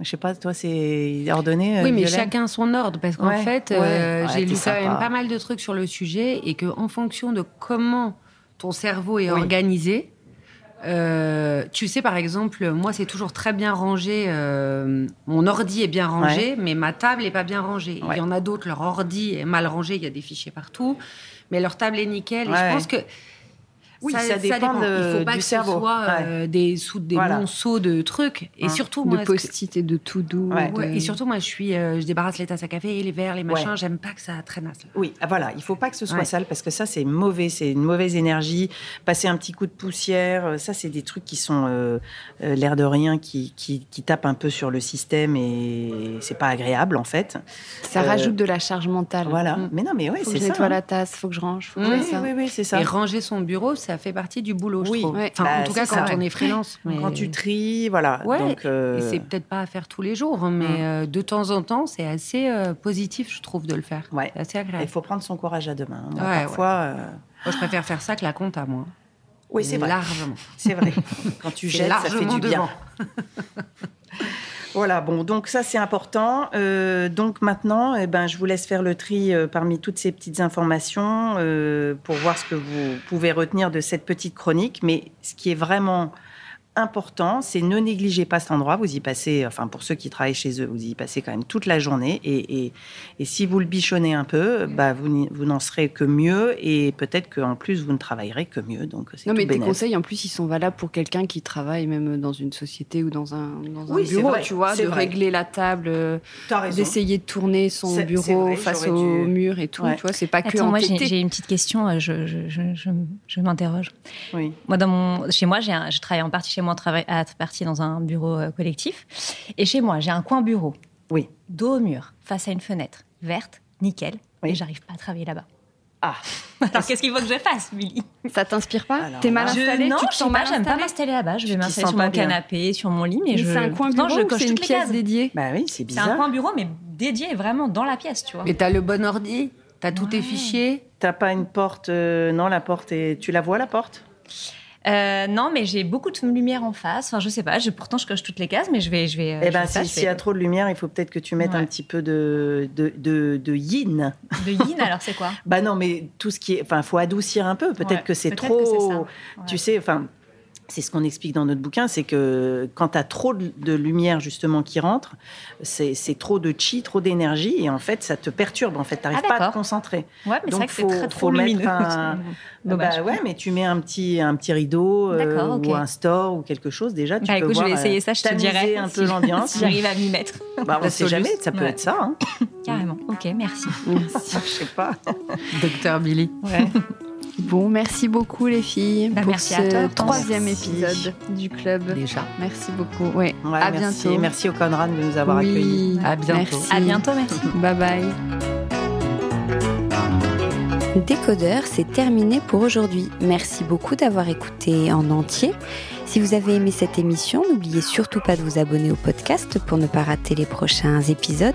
Je sais pas, toi c'est ordonné. euh, Oui, mais Violaine chacun son ordre, parce qu'en Ouais, fait, ouais. euh, Ouais, j'ai lu quand même pas mal de trucs sur le sujet, et que en fonction de comment ton cerveau est Oui. organisé, euh, tu sais, par exemple, moi, c'est toujours très bien rangé. euh, mon ordi est bien rangé, mais ma table est pas bien rangée. Il y en a d'autres, leur ordi est mal rangé, il y a des fichiers partout, mais leur table est nickel. Et je pense que Oui, ça dépend de- Il faut pas du que cerveau. ce soit euh, des sous des Voilà. monceaux de trucs. Et Hein. surtout, De moi, que- post-it et de tout doux. Ouais. Ouais, et surtout, moi, je suis, euh, je débarrasse les tasses à café, les verres, les machins. Ouais. J'aime pas que ça traînasse. Là. Oui, ah, voilà, il faut pas que ce soit Ouais. sale parce que ça c'est mauvais, c'est une mauvaise énergie. Passer un petit coup de poussière, euh, ça c'est des trucs qui sont euh, l'air de rien, qui, qui, qui tapent un peu sur le système et c'est pas agréable en fait. Ça Euh, rajoute de la charge mentale. Voilà, Mm. mais non, mais oui, Faut que c'est je ça. nettoie hein. la tasse, faut que je range, faut que Oui, ça. oui, oui, c'est ça. Et ranger son bureau, ça fait partie du boulot, je Oui. trouve. Ouais. Enfin, Bah, en tout cas, quand ça. on est freelance. mais- Quand tu tries, voilà. Ouais, Donc, euh, Et c'est peut-être pas à faire tous les jours, hein, mais Mm. euh, de temps en temps, c'est assez euh, positif, je trouve, de le faire. ouais. Assez Il agréable. faut prendre son courage à deux mains. Moi, parfois, euh, Moi, je préfère faire ça que la compta, moi. oui, c'est vrai. Largement. C'est vrai. Quand tu jettes, ça fait du bien. Voilà, bon, donc ça c'est important. Euh, donc maintenant, eh ben, je vous laisse faire le tri euh, parmi toutes ces petites informations euh, pour voir ce que vous pouvez retenir de cette petite chronique. Mais ce qui est vraiment important, c'est ne négligez pas cet endroit. Vous y passez, enfin pour ceux qui travaillent chez eux, vous y passez quand même toute la journée. Et, et, et si vous le bichonnez un peu, bah, vous vous n'en serez que mieux et peut-être qu'en plus vous ne travaillerez que mieux. Donc c'est Non, tout mais tes conseils, en plus, ils sont valables pour quelqu'un qui travaille même dans une société ou dans un, dans Oui, bureau, vrai, tu vois, de vrai. régler la table, euh, d'essayer de tourner son bureau vrai, face au dû- mur et tout, Ouais. tu vois, c'est pas que Attends, moi j'ai une petite question, euh, je, je, je, je, je m'interroge. Oui. Moi, dans mon, chez moi, j'ai un- je travaille en partie chez moi, en travail, à partie dans un bureau euh, collectif. Et chez moi, j'ai un coin bureau. Oui. Dos au mur, face à une fenêtre, verte, nickel. Oui. Et j'arrive pas à travailler là-bas. Ah, Alors qu'est-ce qu'il faut que je fasse, Billy? Ça t'inspire pas? T'es mal là- Je- Non, Tu te sens pas, mal j'aime pas m'installer là-bas. Je vais m'installer sur mon bien. canapé, sur mon lit, mais, Mais je. c'est un coin bureau je ou coche c'est une toutes les pièce cases. dédiée? Bah oui, c'est un coin bureau, mais dédié vraiment dans la pièce, tu vois. Et t'as le bon ordi, t'as tous tes Ouais. fichiers? T'as pas une porte euh, Non, la porte est. Tu la vois la porte? Euh, non, mais j'ai beaucoup de lumière en face. Enfin, je sais pas. Je, pourtant, je coche toutes les cases, mais je vais, je vais. euh, Eh ben, si- s'il y a trop de lumière, il faut peut-être que tu mettes un petit peu de de, de, de yin. De yin, alors c'est quoi? Bah non, mais tout ce qui est, enfin, faut adoucir un peu. Peut-être Ouais, que c'est trop. que c'est ça. Ouais. Tu sais, enfin. C'est ce qu'on explique dans notre bouquin, c'est que quand tu as trop de lumière justement qui rentre, c'est trop de chi, trop d'énergie, et en fait, ça te perturbe. En fait, tu n'arrives Ah, pas à te concentrer. Ouais, mais c'est vrai que c'est faut- très faut trop mettre lumineux. un- Dommage. Bah ouais, mais tu mets un petit, un petit rideau euh, ou un store ou quelque chose. Déjà, tu Bah, peux écoute, je vais voir, essayer euh, ça, je te dirai. un si- peu l'ambiance. Si j'arrive à m'y mettre. Bah, on La sait jamais, ça peut Ouais. être ça. Hein. Carrément. Ok, merci. Je sais pas. Docteur Billy. Bon, merci beaucoup les filles Bah, pour merci ce à toi, troisième Merci. épisode du club. Déjà. Merci beaucoup. Ouais. Ouais, à merci. bientôt. Merci au Conrad de nous avoir Oui. accueillis. À bientôt. Merci. À bientôt, merci. Bye bye. Décodeur, c'est terminé pour aujourd'hui. Merci beaucoup d'avoir écouté en entier. Si vous avez aimé cette émission, n'oubliez surtout pas de vous abonner au podcast pour ne pas rater les prochains épisodes.